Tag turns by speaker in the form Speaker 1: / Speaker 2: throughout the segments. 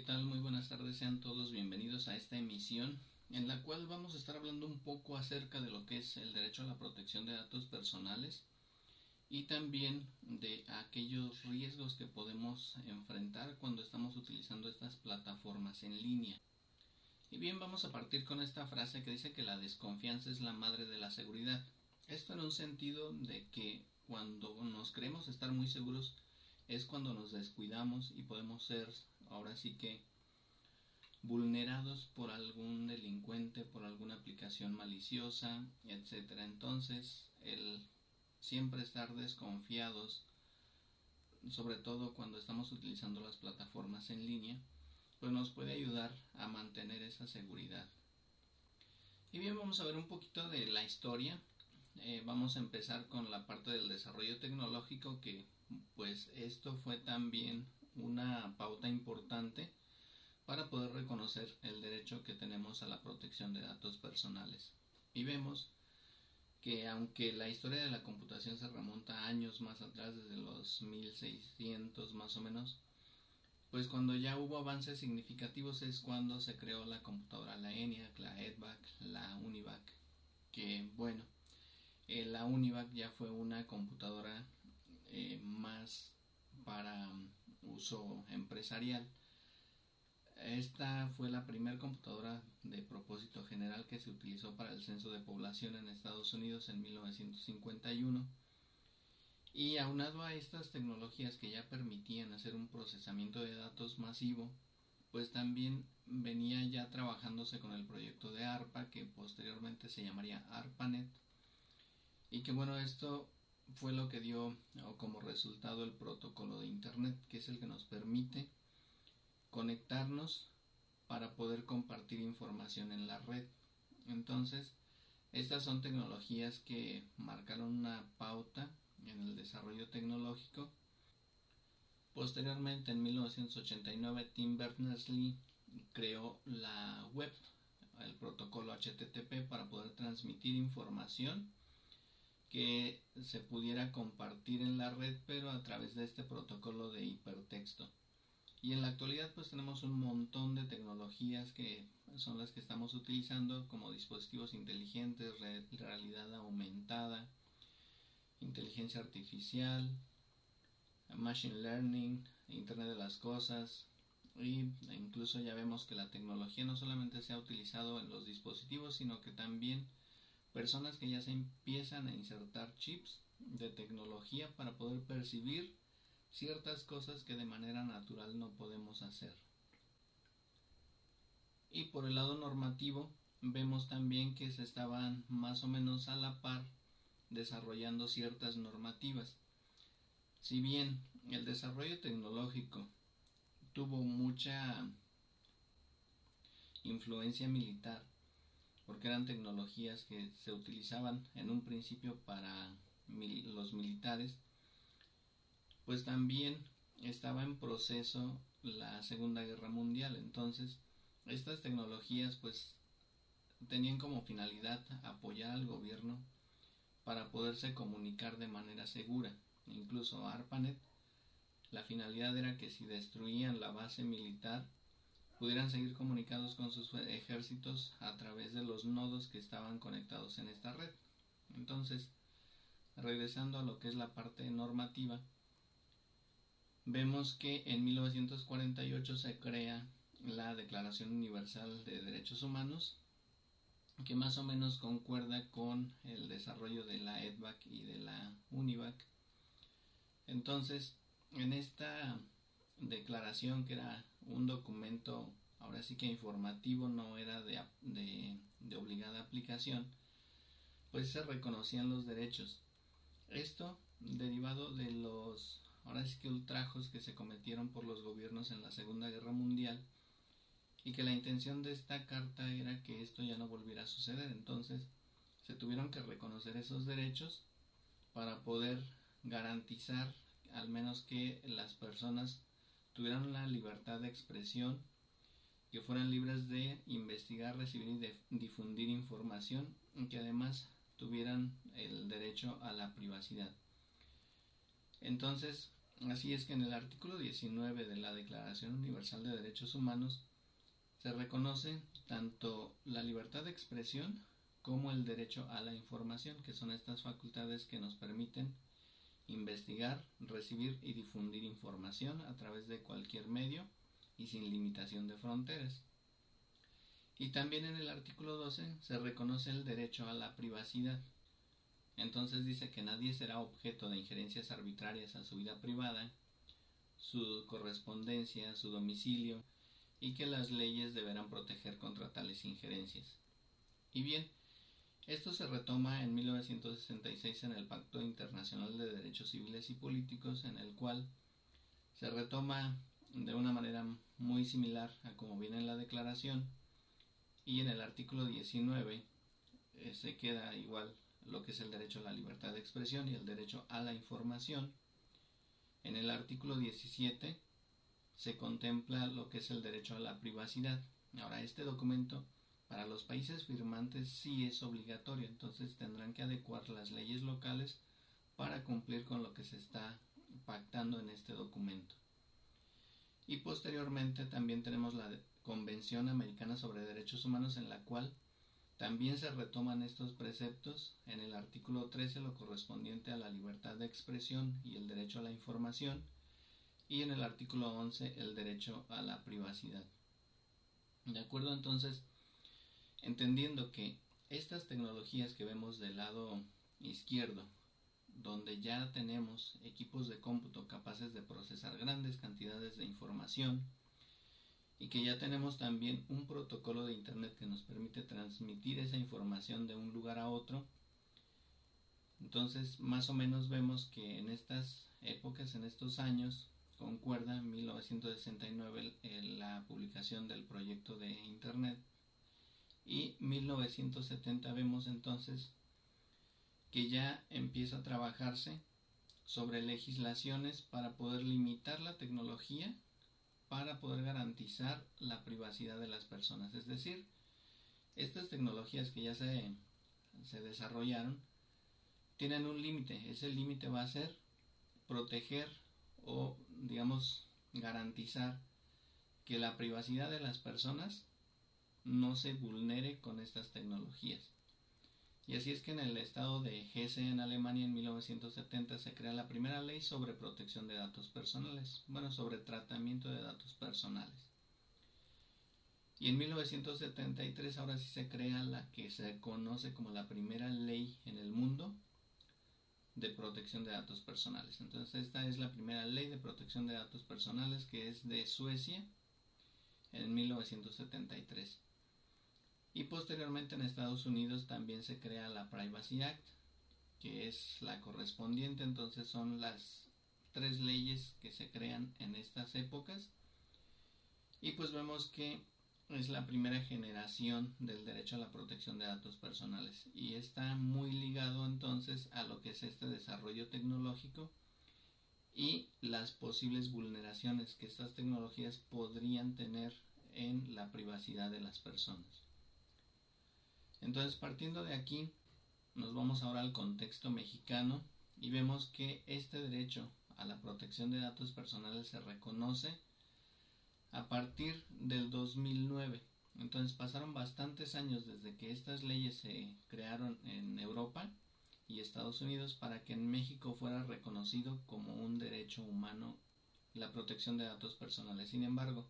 Speaker 1: ¿qué tal? Muy buenas tardes, sean todos bienvenidos a esta emisión en la cual vamos a estar hablando un poco acerca de lo que es el derecho a la protección de datos personales y también de aquellos riesgos que podemos enfrentar cuando estamos utilizando estas plataformas en línea. Y bien, vamos a partir con esta frase que dice que la desconfianza es la madre de la seguridad. Esto en un sentido de que cuando nos creemos estar muy seguros es cuando nos descuidamos y podemos ser ahora sí que vulnerados por algún delincuente, por alguna aplicación maliciosa, etcétera. Entonces, el siempre estar desconfiados, sobre todo cuando estamos utilizando las plataformas en línea, pues nos puede ayudar a mantener esa seguridad. Y bien, vamos a ver un poquito de la historia. Eh, vamos a empezar con la parte del desarrollo tecnológico que pues esto fue también una pauta importante para poder reconocer el derecho que tenemos a la protección de datos personales. Y vemos que aunque la historia de la computación se remonta años más atrás, desde los 1600 más o menos, pues cuando ya hubo avances significativos es cuando se creó la computadora, la ENIAC, la EDVAC, la UNIVAC, que bueno, eh, la UNIVAC ya fue una computadora eh, más para uso empresarial esta fue la primera computadora de propósito general que se utilizó para el censo de población en Estados Unidos en 1951. Y aunado a estas tecnologías que ya permitían hacer un procesamiento de datos masivo, pues también venía ya trabajándose con el proyecto de ARPA, que posteriormente se llamaría ARPANET. Y que bueno, esto fue lo que dio como resultado el protocolo de Internet, que es el que nos permite conectarnos para poder compartir información en la red. Entonces, estas son tecnologías que marcaron una pauta en el desarrollo tecnológico. Posteriormente, en 1989, Tim Berners-Lee creó la web, el protocolo HTTP, para poder transmitir información que se pudiera compartir en la red, pero a través de este protocolo de hipertexto. Y en la actualidad pues tenemos un montón de tecnologías que son las que estamos utilizando como dispositivos inteligentes, realidad aumentada, inteligencia artificial, machine learning, internet de las cosas y incluso ya vemos que la tecnología no solamente se ha utilizado en los dispositivos sino que también personas que ya se empiezan a insertar chips de tecnología para poder percibir ciertas cosas que de manera natural no podemos hacer. Y por el lado normativo vemos también que se estaban más o menos a la par desarrollando ciertas normativas. Si bien el desarrollo tecnológico tuvo mucha influencia militar, porque eran tecnologías que se utilizaban en un principio para los militares, pues también estaba en proceso la Segunda Guerra Mundial. Entonces, estas tecnologías pues tenían como finalidad apoyar al gobierno para poderse comunicar de manera segura. Incluso ARPANET, la finalidad era que si destruían la base militar, pudieran seguir comunicados con sus ejércitos a través de los nodos que estaban conectados en esta red. Entonces, regresando a lo que es la parte normativa, vemos que en 1948 se crea la Declaración Universal de Derechos Humanos, que más o menos concuerda con el desarrollo de la EDVAC y de la UNIVAC. Entonces, en esta declaración, que era un documento, ahora sí que informativo, no era de, obligada aplicación, pues se reconocían los derechos. Esto derivado de los ahora sí que ultrajos que se cometieron por los gobiernos en la Segunda Guerra Mundial y que la intención de esta carta era que esto ya no volviera a suceder. Entonces se tuvieron que reconocer esos derechos para poder garantizar al menos que las personas tuvieran la libertad de expresión, que fueran libres de investigar, recibir y difundir información y que además tuvieran el derecho a la privacidad. Entonces, Así es que en el artículo 19 de la Declaración Universal de Derechos Humanos se reconoce tanto la libertad de expresión como el derecho a la información, que son estas facultades que nos permiten investigar, recibir y difundir información a través de cualquier medio y sin limitación de fronteras. Y también en el artículo 12 se reconoce el derecho a la privacidad. Entonces dice que nadie será objeto de injerencias arbitrarias a su vida privada, su correspondencia, su domicilio, y que las leyes deberán proteger contra tales injerencias. Y bien, esto se retoma en 1966 en el Pacto Internacional de Derechos Civiles y Políticos, en el cual se retoma de una manera muy similar a como viene en la declaración, y en el artículo 19 eh, se queda igual lo que es el derecho a la libertad de expresión y el derecho a la información. En el artículo 17 se contempla lo que es el derecho a la privacidad. Ahora, este documento para los países firmantes sí es obligatorio, entonces tendrán que adecuar las leyes locales para cumplir con lo que se está pactando en este documento. Y posteriormente también tenemos la Convención Americana sobre Derechos Humanos en la cual también se retoman estos preceptos en el artículo 13 lo correspondiente a la libertad de expresión y el derecho a la información y en el artículo 11 el derecho a la privacidad. De acuerdo entonces, entendiendo que estas tecnologías que vemos del lado izquierdo, donde ya tenemos equipos de cómputo capaces de procesar grandes cantidades de información, y que ya tenemos también un protocolo de Internet que nos permite transmitir esa información de un lugar a otro. Entonces, más o menos vemos que en estas épocas, en estos años, concuerda en 1969 la publicación del proyecto de Internet y 1970 vemos entonces que ya empieza a trabajarse sobre legislaciones para poder limitar la tecnología para poder garantizar la privacidad de las personas. Es decir, estas tecnologías que ya se, se desarrollaron tienen un límite. Ese límite va a ser proteger o, digamos, garantizar que la privacidad de las personas no se vulnere con estas tecnologías. Y así es que en el estado de Hesse en Alemania en 1970 se crea la primera ley sobre protección de datos personales, bueno, sobre tratamiento de datos personales. Y en 1973 ahora sí se crea la que se conoce como la primera ley en el mundo de protección de datos personales. Entonces esta es la primera ley de protección de datos personales que es de Suecia en 1973. Y posteriormente en Estados Unidos también se crea la Privacy Act, que es la correspondiente, entonces son las tres leyes que se crean en estas épocas. Y pues vemos que es la primera generación del derecho a la protección de datos personales y está muy ligado entonces a lo que es este desarrollo tecnológico y las posibles vulneraciones que estas tecnologías podrían tener en la privacidad de las personas. Entonces, partiendo de aquí, nos vamos ahora al contexto mexicano y vemos que este derecho a la protección de datos personales se reconoce a partir del 2009. Entonces pasaron bastantes años desde que estas leyes se crearon en Europa y Estados Unidos para que en México fuera reconocido como un derecho humano la protección de datos personales. Sin embargo,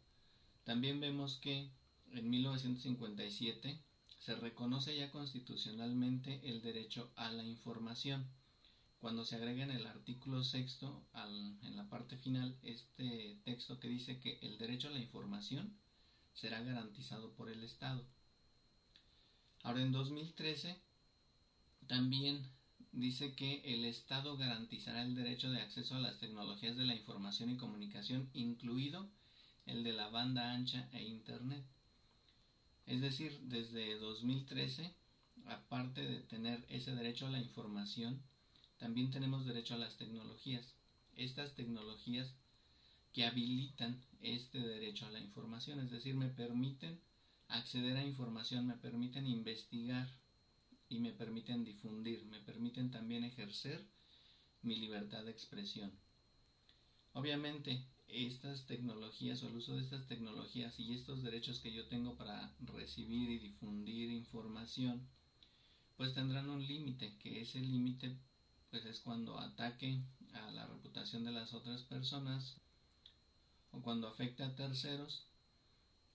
Speaker 1: también vemos que en 1957 se reconoce ya constitucionalmente el derecho a la información. Cuando se agrega en el artículo sexto, en la parte final, este texto que dice que el derecho a la información será garantizado por el Estado. Ahora, en 2013, también dice que el Estado garantizará el derecho de acceso a las tecnologías de la información y comunicación, incluido el de la banda ancha e Internet. Es decir, desde 2013, aparte de tener ese derecho a la información, también tenemos derecho a las tecnologías. Estas tecnologías que habilitan este derecho a la información, es decir, me permiten acceder a información, me permiten investigar y me permiten difundir, me permiten también ejercer mi libertad de expresión. Obviamente, estas tecnologías o el uso de estas tecnologías y estos derechos que yo tengo para recibir y difundir información, pues tendrán un límite, que ese límite pues es cuando ataque a la reputación de las otras personas o cuando afecte a terceros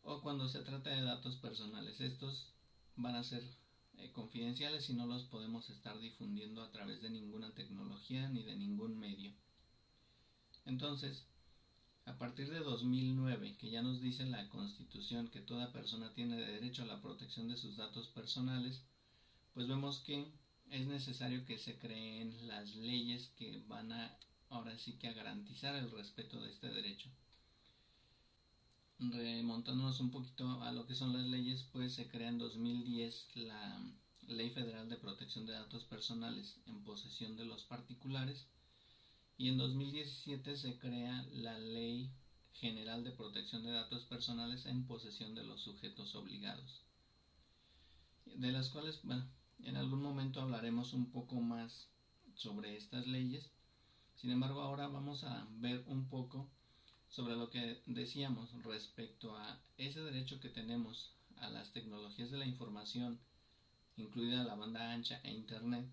Speaker 1: o cuando se trata de datos personales. Estos van a ser eh, confidenciales y no los podemos estar difundiendo a través de ninguna tecnología ni de ningún medio. Entonces, a partir de 2009, que ya nos dice la Constitución que toda persona tiene derecho a la protección de sus datos personales, pues vemos que es necesario que se creen las leyes que van a ahora sí que a garantizar el respeto de este derecho. Remontándonos un poquito a lo que son las leyes, pues se crea en 2010 la Ley Federal de Protección de Datos Personales en posesión de los particulares y en 2017 se crea la Ley General de Protección de Datos Personales en posesión de los sujetos obligados, de las cuales, bueno, en algún momento hablaremos un poco más sobre estas leyes. Sin embargo, ahora vamos a ver un poco sobre lo que decíamos respecto a ese derecho que tenemos a las tecnologías de la información, incluida la banda ancha e Internet,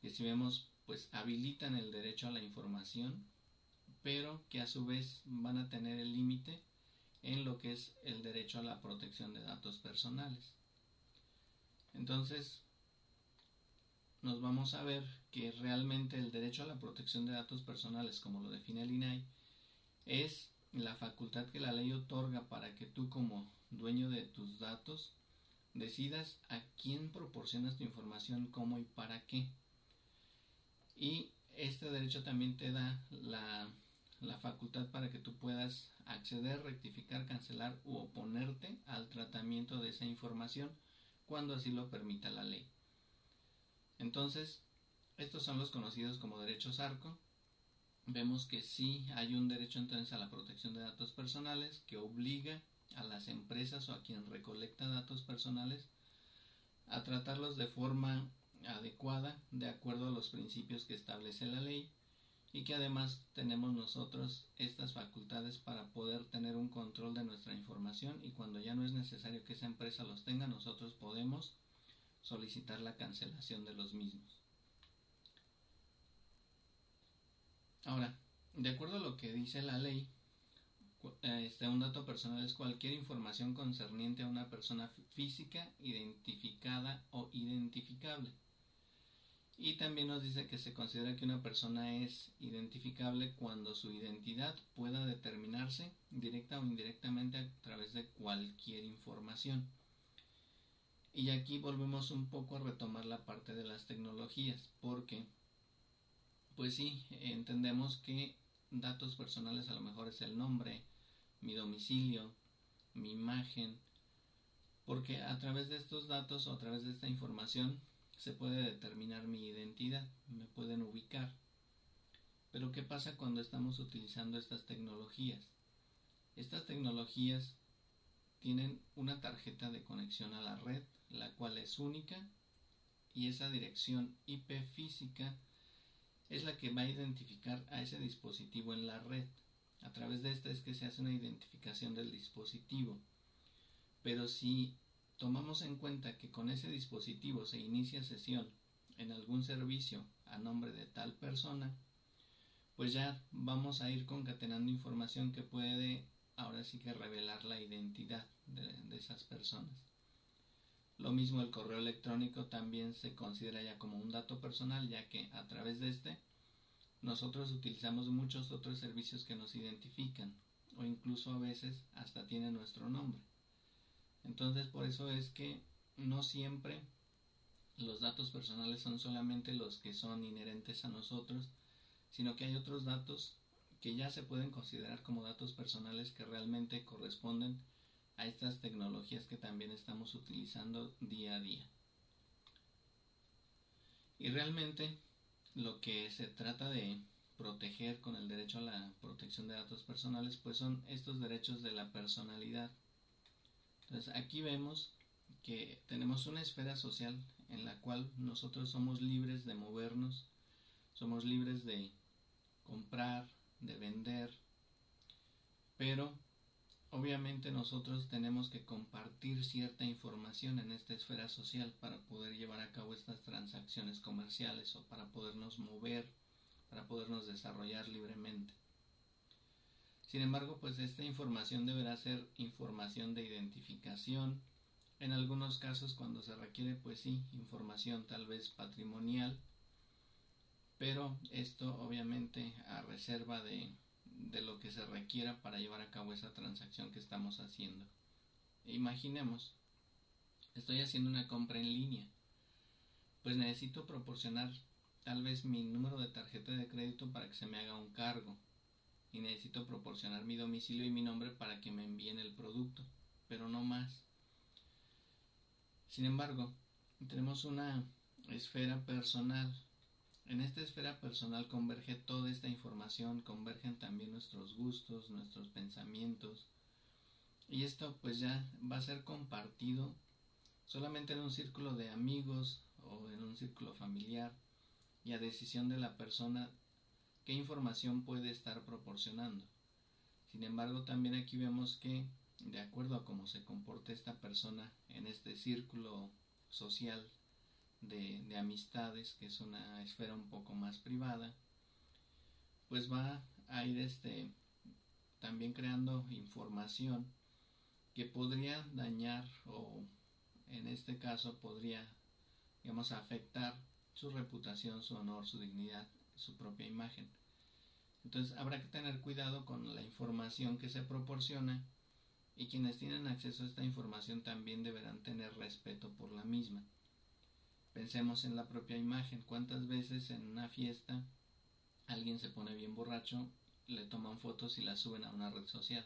Speaker 1: que si vemos, pues habilitan el derecho a la información, pero que a su vez van a tener el límite en lo que es el derecho a la protección de datos personales. Entonces, nos vamos a ver que realmente el derecho a la protección de datos personales, como lo define el INAI, es la facultad que la ley otorga para que tú como dueño de tus datos decidas a quién proporcionas tu información, cómo y para qué. Y este derecho también te da la, la facultad para que tú puedas acceder, rectificar, cancelar u oponerte al tratamiento de esa información cuando así lo permita la ley. Entonces, estos son los conocidos como derechos ARCO. Vemos que sí hay un derecho entonces a la protección de datos personales que obliga a las empresas o a quien recolecta datos personales a tratarlos de forma adecuada de acuerdo a los principios que establece la ley y que además tenemos nosotros estas facultades para poder tener un control de nuestra información y cuando ya no es necesario que esa empresa los tenga, nosotros podemos solicitar la cancelación de los mismos. Ahora, de acuerdo a lo que dice la ley, este, un dato personal es cualquier información concerniente a una persona física identificada o identificable. Y también nos dice que se considera que una persona es identificable cuando su identidad pueda determinarse directa o indirectamente a través de cualquier información. Y aquí volvemos un poco a retomar la parte de las tecnologías, porque, pues sí, entendemos que datos personales a lo mejor es el nombre, mi domicilio, mi imagen, porque a través de estos datos o a través de esta información se puede determinar mi identidad, me pueden ubicar. Pero ¿qué pasa cuando estamos utilizando estas tecnologías? Estas tecnologías tienen una tarjeta de conexión a la red, la cual es única, y esa dirección IP física es la que va a identificar a ese dispositivo en la red. A través de esta es que se hace una identificación del dispositivo. Pero si tomamos en cuenta que con ese dispositivo se inicia sesión en algún servicio a nombre de tal persona, pues ya vamos a ir concatenando información que puede ahora sí que revelar la identidad de, esas personas. Lo mismo el correo electrónico también se considera ya como un dato personal, ya que a través de este nosotros utilizamos muchos otros servicios que nos identifican o incluso a veces hasta tiene nuestro nombre. Entonces por eso es que no siempre los datos personales son solamente los que son inherentes a nosotros, sino que hay otros datos que ya se pueden considerar como datos personales que realmente corresponden a estas tecnologías que también estamos utilizando día a día. Y realmente lo que se trata de proteger con el derecho a la protección de datos personales pues son estos derechos de la personalidad entonces aquí vemos que tenemos una esfera social en la cual nosotros somos libres de movernos, somos libres de comprar, de vender, pero obviamente nosotros tenemos que compartir cierta información en esta esfera social para poder llevar a cabo estas transacciones comerciales o para podernos mover, para podernos desarrollar libremente. Sin embargo, pues esta información deberá ser información de identificación. En algunos casos, cuando se requiere, pues sí, información tal vez patrimonial. Pero esto obviamente a reserva de, de lo que se requiera para llevar a cabo esa transacción que estamos haciendo. Imaginemos, estoy haciendo una compra en línea. Pues necesito proporcionar tal vez mi número de tarjeta de crédito para que se me haga un cargo y necesito proporcionar mi domicilio y mi nombre para que me envíen el producto, pero no más. Sin embargo, tenemos una esfera personal. En esta esfera personal converge toda esta información, convergen también nuestros gustos, nuestros pensamientos, y esto pues ya va a ser compartido solamente en un círculo de amigos o en un círculo familiar y a decisión de la persona qué información puede estar proporcionando. Sin embargo, también aquí vemos que, de acuerdo a cómo se comporta esta persona en este círculo social de, de amistades, que es una esfera un poco más privada, pues va a ir este también creando información que podría dañar o en este caso podría digamos afectar su reputación, su honor, su dignidad, su propia imagen. Entonces habrá que tener cuidado con la información que se proporciona y quienes tienen acceso a esta información también deberán tener respeto por la misma. Pensemos en la propia imagen. ¿Cuántas veces en una fiesta alguien se pone bien borracho, le toman fotos y las suben a una red social?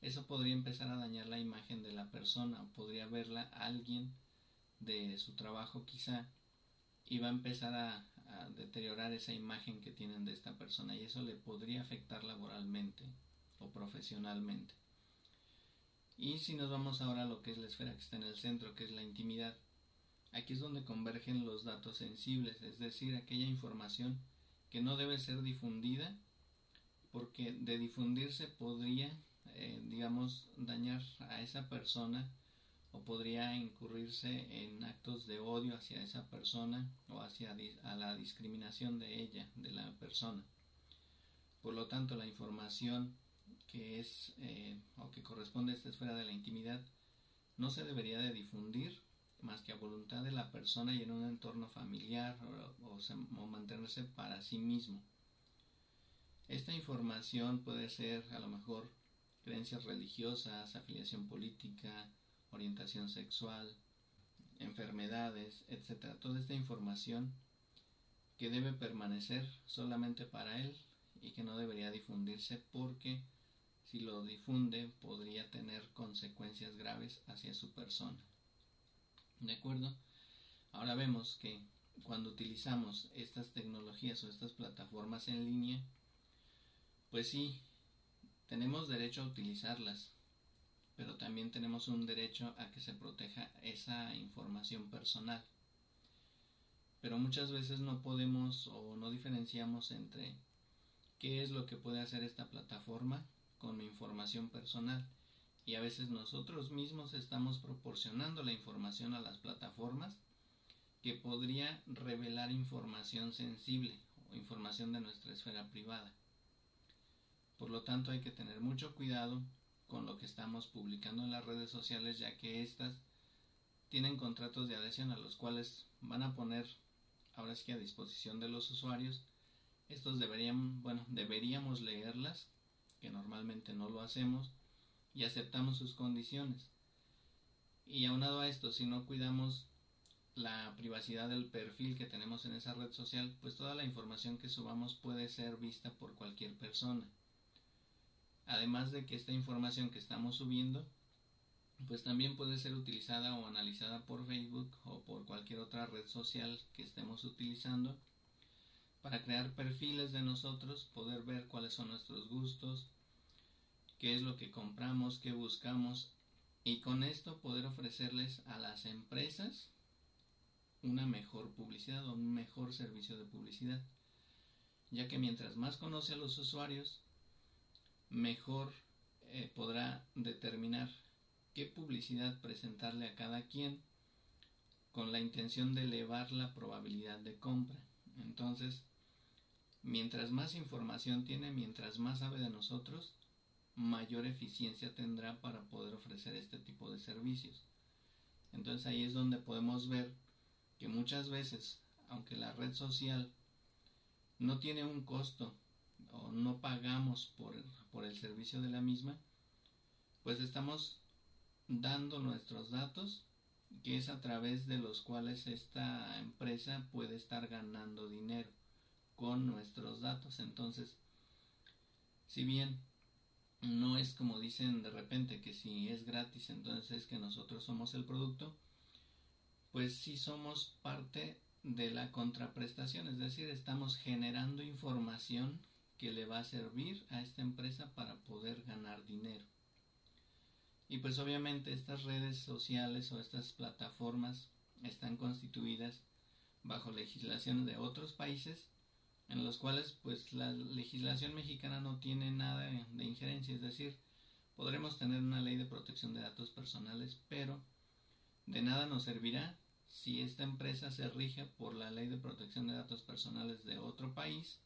Speaker 1: Eso podría empezar a dañar la imagen de la persona o podría verla alguien de su trabajo quizá y va a empezar a, deteriorar esa imagen que tienen de esta persona y eso le podría afectar laboralmente o profesionalmente. Y si nos vamos ahora a lo que es la esfera que está en el centro, que es la intimidad, aquí es donde convergen los datos sensibles, es decir, aquella información que no debe ser difundida porque de difundirse podría, eh, digamos, dañar a esa persona o podría incurrirse en actos de odio hacia esa persona o hacia a la discriminación de ella, de la persona. Por lo tanto, la información que es eh, o que corresponde a esta esfera de la intimidad no se debería de difundir más que a voluntad de la persona y en un entorno familiar o, o mantenerse para sí mismo. Esta información puede ser a lo mejor creencias religiosas, afiliación política, orientación sexual, enfermedades, etc. Toda esta información que debe permanecer solamente para él y que no debería difundirse porque si lo difunde podría tener consecuencias graves hacia su persona. ¿De acuerdo? Ahora vemos que cuando utilizamos estas tecnologías o estas plataformas en línea, pues sí, tenemos derecho a utilizarlas, pero también tenemos un derecho a que se proteja esa información personal. Pero muchas veces no podemos o no diferenciamos entre qué es lo que puede hacer esta plataforma con mi información personal y a veces nosotros mismos estamos proporcionando la información a las plataformas que podría revelar información sensible o información de nuestra esfera privada. Por lo tanto hay que tener mucho cuidado con lo que estamos publicando en las redes sociales, ya que estas tienen contratos de adhesión a los cuales van a poner ahora sí que a disposición de los usuarios. Estos deberían, bueno, deberíamos leerlas, que normalmente no lo hacemos, y aceptamos sus condiciones. Y aunado a esto, si no cuidamos la privacidad del perfil que tenemos en esa red social, pues toda la información que subamos puede ser vista por cualquier persona. Además de que esta información que estamos subiendo, pues también puede ser utilizada o analizada por Facebook o por cualquier otra red social que estemos utilizando para crear perfiles de nosotros, poder ver cuáles son nuestros gustos, qué es lo que compramos, qué buscamos y con esto poder ofrecerles a las empresas una mejor publicidad o un mejor servicio de publicidad. ya que mientras más conoce a los usuarios, mejor eh, podrá determinar qué publicidad presentarle a cada quien con la intención de elevar la probabilidad de compra. Entonces, mientras más información tiene, mientras más sabe de nosotros, mayor eficiencia tendrá para poder ofrecer este tipo de servicios. Entonces ahí es donde podemos ver que muchas veces, aunque la red social no tiene un costo o no pagamos por por el servicio de la misma, pues estamos dando nuestros datos, que es a través de los cuales esta empresa puede estar ganando dinero con nuestros datos. Entonces, si bien no es como dicen de repente que si es gratis entonces es que nosotros somos el producto, pues sí somos parte de la contraprestación, es decir, estamos generando información que le va a servir a esta empresa para poder ganar dinero. Y pues obviamente estas redes sociales o estas plataformas están constituidas bajo legislación de otros países en los cuales pues la legislación mexicana no tiene nada de injerencia, es decir, podremos tener una ley de protección de datos personales, pero de nada nos servirá si esta empresa se rige por la ley de protección de datos personales de otro país,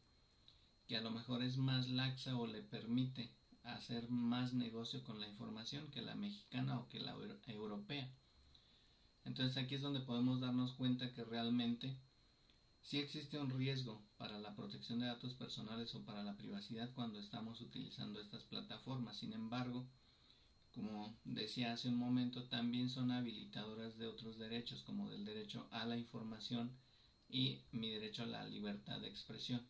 Speaker 1: que a lo mejor es más laxa o le permite hacer más negocio con la información que la mexicana o que la europea. Entonces aquí es donde podemos darnos cuenta que realmente si existe un riesgo para la protección de datos personales o para la privacidad cuando estamos utilizando estas plataformas. Sin embargo, como decía hace un momento, también son habilitadoras de otros derechos, como del derecho a la información y mi derecho a la libertad de expresión.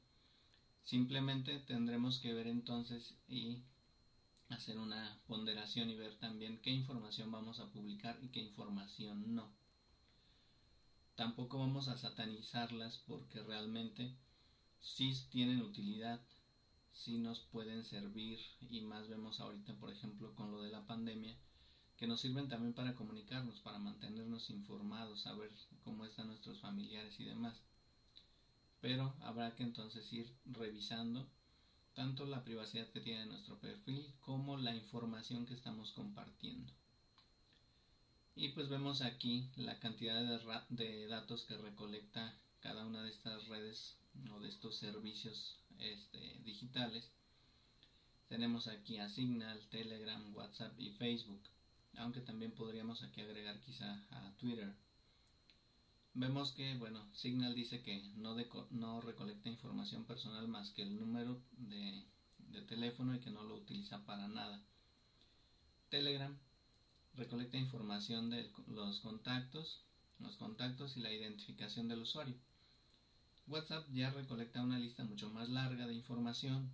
Speaker 1: Simplemente tendremos que ver entonces y hacer una ponderación y ver también qué información vamos a publicar y qué información no. Tampoco vamos a satanizarlas porque realmente sí tienen utilidad, sí nos pueden servir y más vemos ahorita, por ejemplo, con lo de la pandemia, que nos sirven también para comunicarnos, para mantenernos informados, saber cómo están nuestros familiares y demás. Pero habrá que entonces ir revisando tanto la privacidad que tiene nuestro perfil como la información que estamos compartiendo. Y pues vemos aquí la cantidad de, datos que recolecta cada una de estas redes o de estos servicios este, digitales. Tenemos aquí a Signal, Telegram, WhatsApp y Facebook, aunque también podríamos aquí agregar quizá a Twitter. Vemos que, bueno, Signal dice que no, recolecta información personal más que el número de, de teléfono y que no lo utiliza para nada. Telegram recolecta información de los contactos, los contactos y la identificación del usuario. WhatsApp ya recolecta una lista mucho más larga de información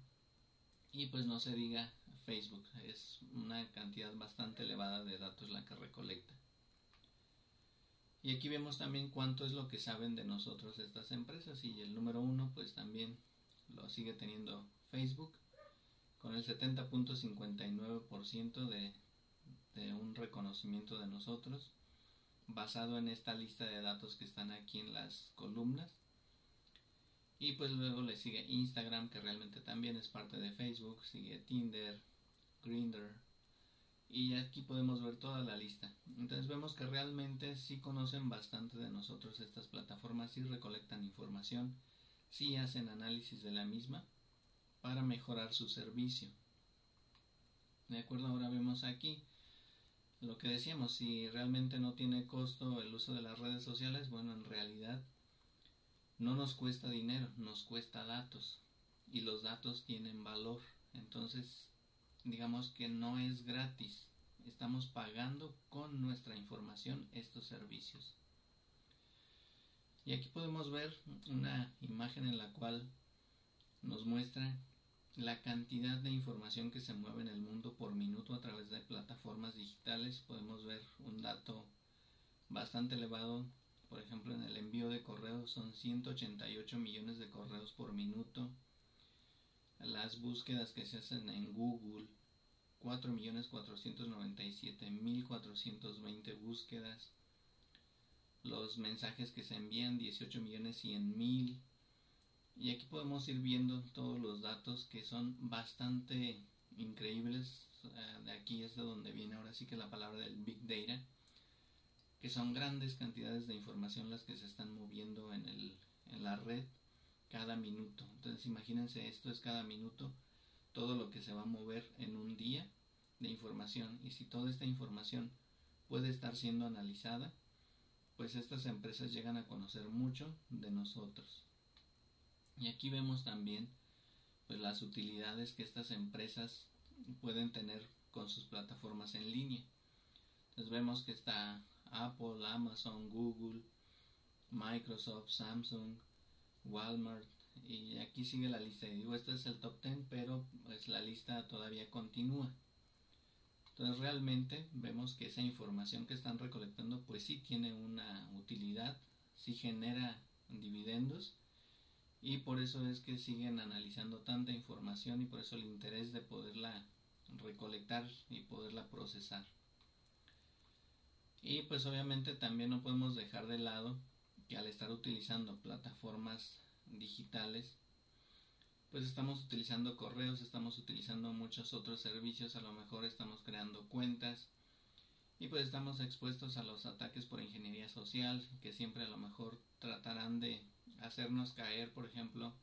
Speaker 1: y pues no se diga Facebook, es una cantidad bastante elevada de datos la que recolecta. Y aquí vemos también cuánto es lo que saben de nosotros estas empresas y el número uno pues también lo sigue teniendo Facebook con el 70.59% de un reconocimiento de nosotros basado en esta lista de datos que están aquí en las columnas. Y pues luego le sigue Instagram, que realmente también es parte de Facebook, sigue Tinder, Grindr, y aquí podemos ver toda la lista. Entonces vemos que realmente sí conocen bastante de nosotros estas plataformas, sí recolectan información, sí hacen análisis de la misma para mejorar su servicio. De acuerdo, ahora vemos aquí lo que decíamos, si realmente no tiene costo el uso de las redes sociales, bueno, en realidad no nos cuesta dinero, nos cuesta datos y los datos tienen valor. Entonces, digamos que no es gratis, estamos pagando con nuestra información estos servicios. Y aquí podemos ver una imagen en la cual nos muestra la cantidad de información que se mueve en el mundo por minuto a través de plataformas digitales. Podemos ver un dato bastante elevado. Por ejemplo, en el envío de correos son 188 millones de correos por minuto. Las búsquedas que se hacen en Google, 4.497.420 búsquedas. Los mensajes que se envían, 18 millones 100 mil Y aquí podemos ir viendo todos los datos que son bastante increíbles. Eh, de aquí es de donde viene ahora sí que la palabra del Big Data, que son grandes cantidades de información las que se están moviendo en, el, en la red cada minuto. Entonces imagínense, esto es cada minuto todo lo que se va a mover en un día de información. Y si toda esta información puede estar siendo analizada, pues estas empresas llegan a conocer mucho de nosotros. Y aquí vemos también pues las utilidades que estas empresas pueden tener con sus plataformas en línea. Entonces vemos que está Apple, Amazon, Google, Microsoft, Samsung, Walmart y aquí sigue la lista. Y digo, este es el top 10, pero pues la lista todavía continúa. Entonces realmente vemos que esa información que están recolectando pues sí tiene una utilidad, sí genera dividendos y por eso es que siguen analizando tanta información y por eso el interés de poderla recolectar y poderla procesar. Y pues obviamente también no podemos dejar de lado que al estar utilizando plataformas digitales pues estamos utilizando correos, estamos utilizando muchos otros servicios, a lo mejor estamos creando cuentas y pues estamos expuestos a los ataques por ingeniería social que siempre a lo mejor tratarán de hacernos caer, por ejemplo,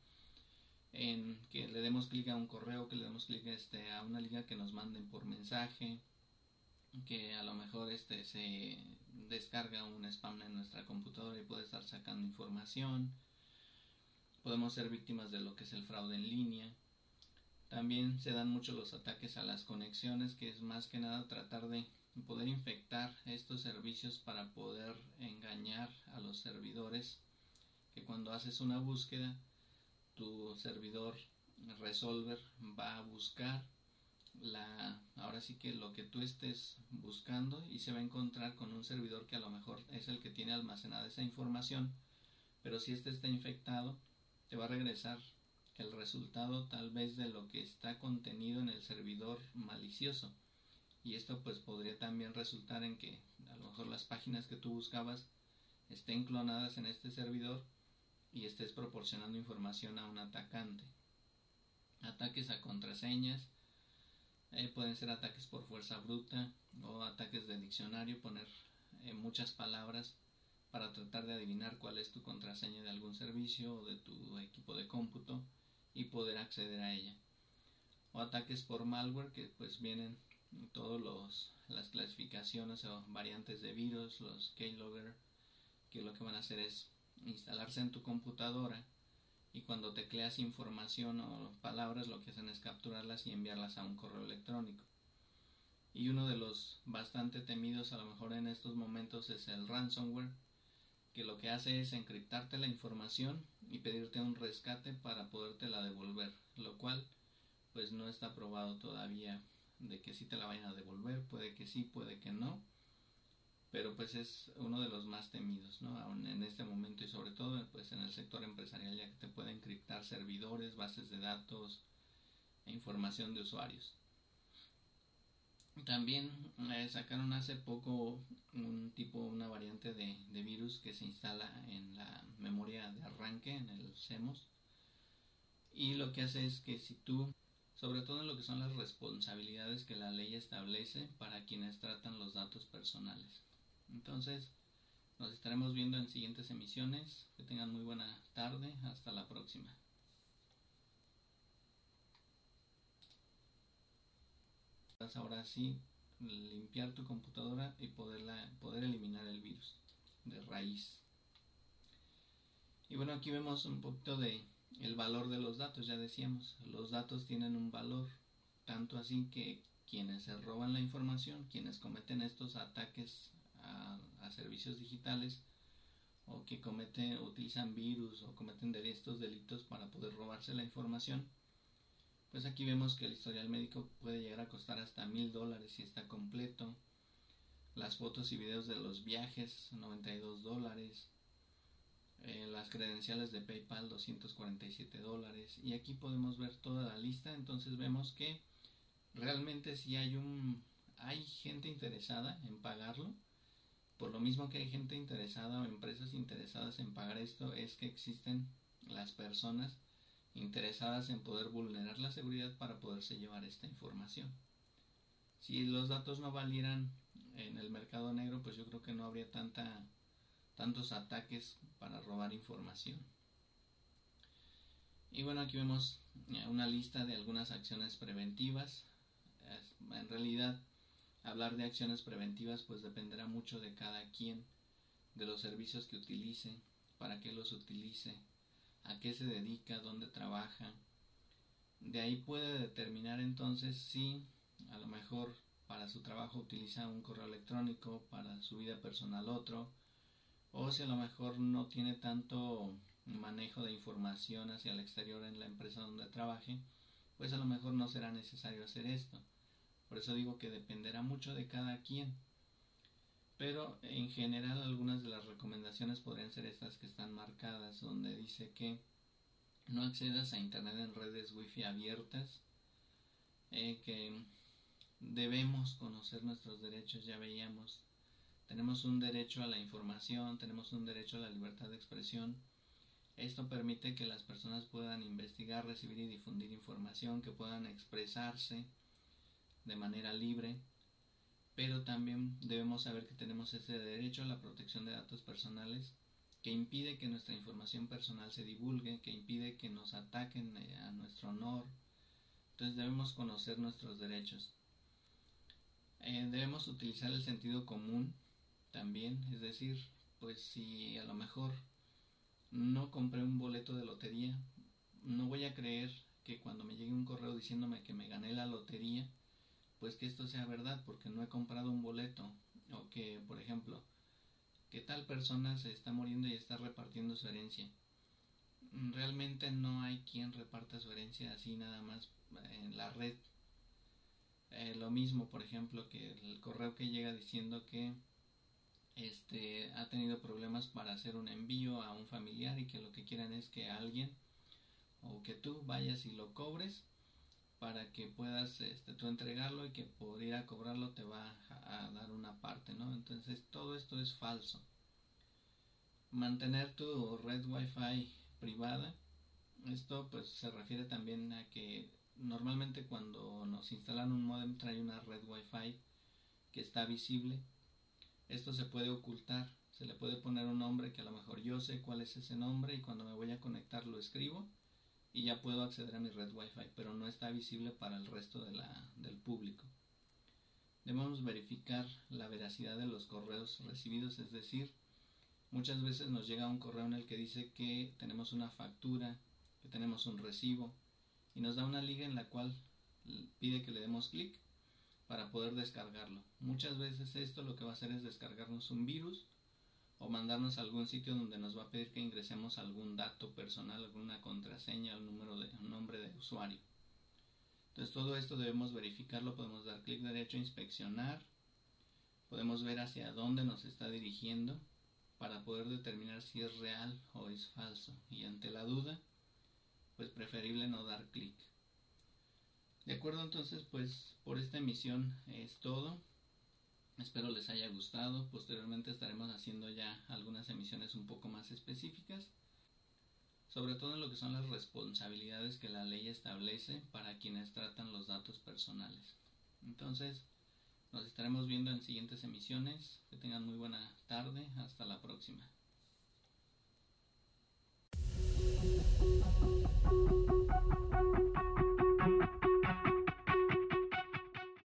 Speaker 1: en que le demos clic a un correo, que le demos clic este, a una liga que nos manden por mensaje, que a lo mejor este se descarga un spam en nuestra computadora y puede estar sacando información Podemos ser víctimas de lo que es el fraude en línea. También se dan mucho los ataques a las conexiones, que es más que nada tratar de poder infectar estos servicios para poder engañar a los servidores que cuando haces una búsqueda tu servidor resolver va a buscar la ahora sí que lo que tú estés buscando y se va a encontrar con un servidor que a lo mejor es el que tiene almacenada esa información. Pero si este está infectado te va a regresar el resultado tal vez de lo que está contenido en el servidor malicioso. Y esto pues podría también resultar en que a lo mejor las páginas que tú buscabas estén clonadas en este servidor y estés proporcionando información a un atacante. Ataques a contraseñas pueden ser ataques por fuerza bruta o ataques de diccionario poner eh, muchas palabras para tratar de adivinar cuál es tu contraseña de algún servicio o de tu equipo de cómputo y poder acceder a ella. O ataques por malware que pues vienen todos los las clasificaciones o variantes de virus, los keylogger, que lo que van a hacer es instalarse en tu computadora y cuando tecleas información o palabras lo que hacen es capturarlas y enviarlas a un correo electrónico. Y uno de los bastante temidos a lo mejor en estos momentos es el ransomware, que lo que hace es encriptarte la información y pedirte un rescate para podértela devolver, lo cual pues no está probado todavía de que sí te la vayan a devolver, puede que sí, puede que no, pero pues es uno de los más temidos, ¿no? Aún en este momento y sobre todo pues en el sector empresarial ya que te puede encriptar servidores, bases de datos e información de usuarios. También eh, sacaron hace poco un tipo, una variante de, virus que se instala en la memoria de arranque, en el CEMOS. Y lo que hace es que si tú, sobre todo en lo que son las responsabilidades que la ley establece para quienes tratan los datos personales. Entonces, nos estaremos viendo en siguientes emisiones. Que tengan muy buena tarde. Hasta la próxima. ahora sí limpiar tu computadora y poderla, poder eliminar el virus de raíz. Y bueno, aquí vemos un poquito de el valor de los datos, ya decíamos, los datos tienen un valor, tanto así que quienes se roban la información, quienes cometen estos ataques a, servicios digitales o que cometen, utilizan virus o cometen estos delitos para poder robarse la información, pues aquí vemos que el historial médico puede llegar a costar hasta mil dólares si está completo. Las fotos y videos de los viajes, 92 dólares. Eh, las credenciales de PayPal, 247 dólares. Y aquí podemos ver toda la lista. Entonces vemos que realmente si hay un hay gente interesada en pagarlo. Por lo mismo que hay gente interesada o empresas interesadas en pagar esto, es que existen las personas interesadas en poder vulnerar la seguridad para poderse llevar esta información. Si los datos no valieran en el mercado negro, pues yo creo que no habría tanta, tantos ataques para robar información. Y bueno, aquí vemos eh, una lista de algunas acciones preventivas. En realidad, hablar de acciones preventivas pues dependerá mucho de cada quien, de los servicios que utilice, para qué los utilice, a qué se dedica, dónde trabaja. De ahí puede determinar entonces si a lo mejor para su trabajo utiliza un correo electrónico, para su vida personal otro, o si a lo mejor no tiene tanto manejo de información hacia el exterior en la empresa donde trabaje, pues a lo mejor no será necesario hacer esto. Por eso digo que dependerá mucho de cada quien. Pero en general algunas de las recomendaciones podrían ser estas que están marcadas, donde dice que no accedas a Internet en redes wifi abiertas, eh, que debemos conocer nuestros derechos, ya veíamos, tenemos un derecho a la información, tenemos un derecho a la libertad de expresión. Esto permite que las personas puedan investigar, recibir y difundir información, que puedan expresarse de manera libre, pero también debemos saber que tenemos ese derecho a la protección de datos personales que impide que nuestra información personal se divulgue, que impide que nos ataquen eh, a nuestro honor. Entonces debemos conocer nuestros derechos. Eh, debemos utilizar el sentido común también, es decir, pues si a lo mejor no compré un boleto de lotería, no voy a creer que cuando me llegue un correo diciéndome que me gané la lotería, pues que esto sea verdad porque no he comprado un boleto o que por ejemplo que tal persona se está muriendo y está repartiendo su herencia. Realmente no hay quien reparta su herencia así nada más en la red. Eh, lo mismo por ejemplo que el correo que llega diciendo que este ha tenido problemas para hacer un envío a un familiar y que lo que quieran es que alguien o que tú vayas y lo cobres para que puedas este, tú entregarlo y que por ir a cobrarlo te va a, dar una parte, ¿no? Entonces todo esto es falso. Mantener tu red wifi privada, esto pues se refiere también a que normalmente cuando nos instalan un modem trae una red wifi que está visible. Esto se puede ocultar, se le puede poner un nombre que a lo mejor yo sé cuál es ese nombre y cuando me voy a conectar lo escribo y ya puedo acceder a mi red Wi-Fi, pero no está visible para el resto del público. Debemos verificar la veracidad de los correos recibidos, es decir, muchas veces nos llega un correo en el que dice que tenemos una factura, que tenemos un recibo y nos da una liga en la cual pide que le demos clic para poder descargarlo. Muchas veces esto lo que va a hacer es descargarnos un virus o mandarnos a algún sitio donde nos va a pedir que ingresemos algún dato personal, alguna contraseña, un número de nombre de usuario. Entonces todo esto debemos verificarlo, podemos dar clic derecho, inspeccionar, podemos ver hacia dónde nos está dirigiendo para poder determinar si es real o es falso y ante la duda pues preferible no dar clic. De acuerdo entonces pues por esta emisión es todo. Espero les haya gustado. Posteriormente estaremos haciendo ya algunas emisiones un poco más específicas, sobre todo en lo que son las responsabilidades que la ley establece para quienes tratan los datos personales. Entonces, nos estaremos viendo en siguientes emisiones. Que tengan muy buena tarde. Hasta la próxima.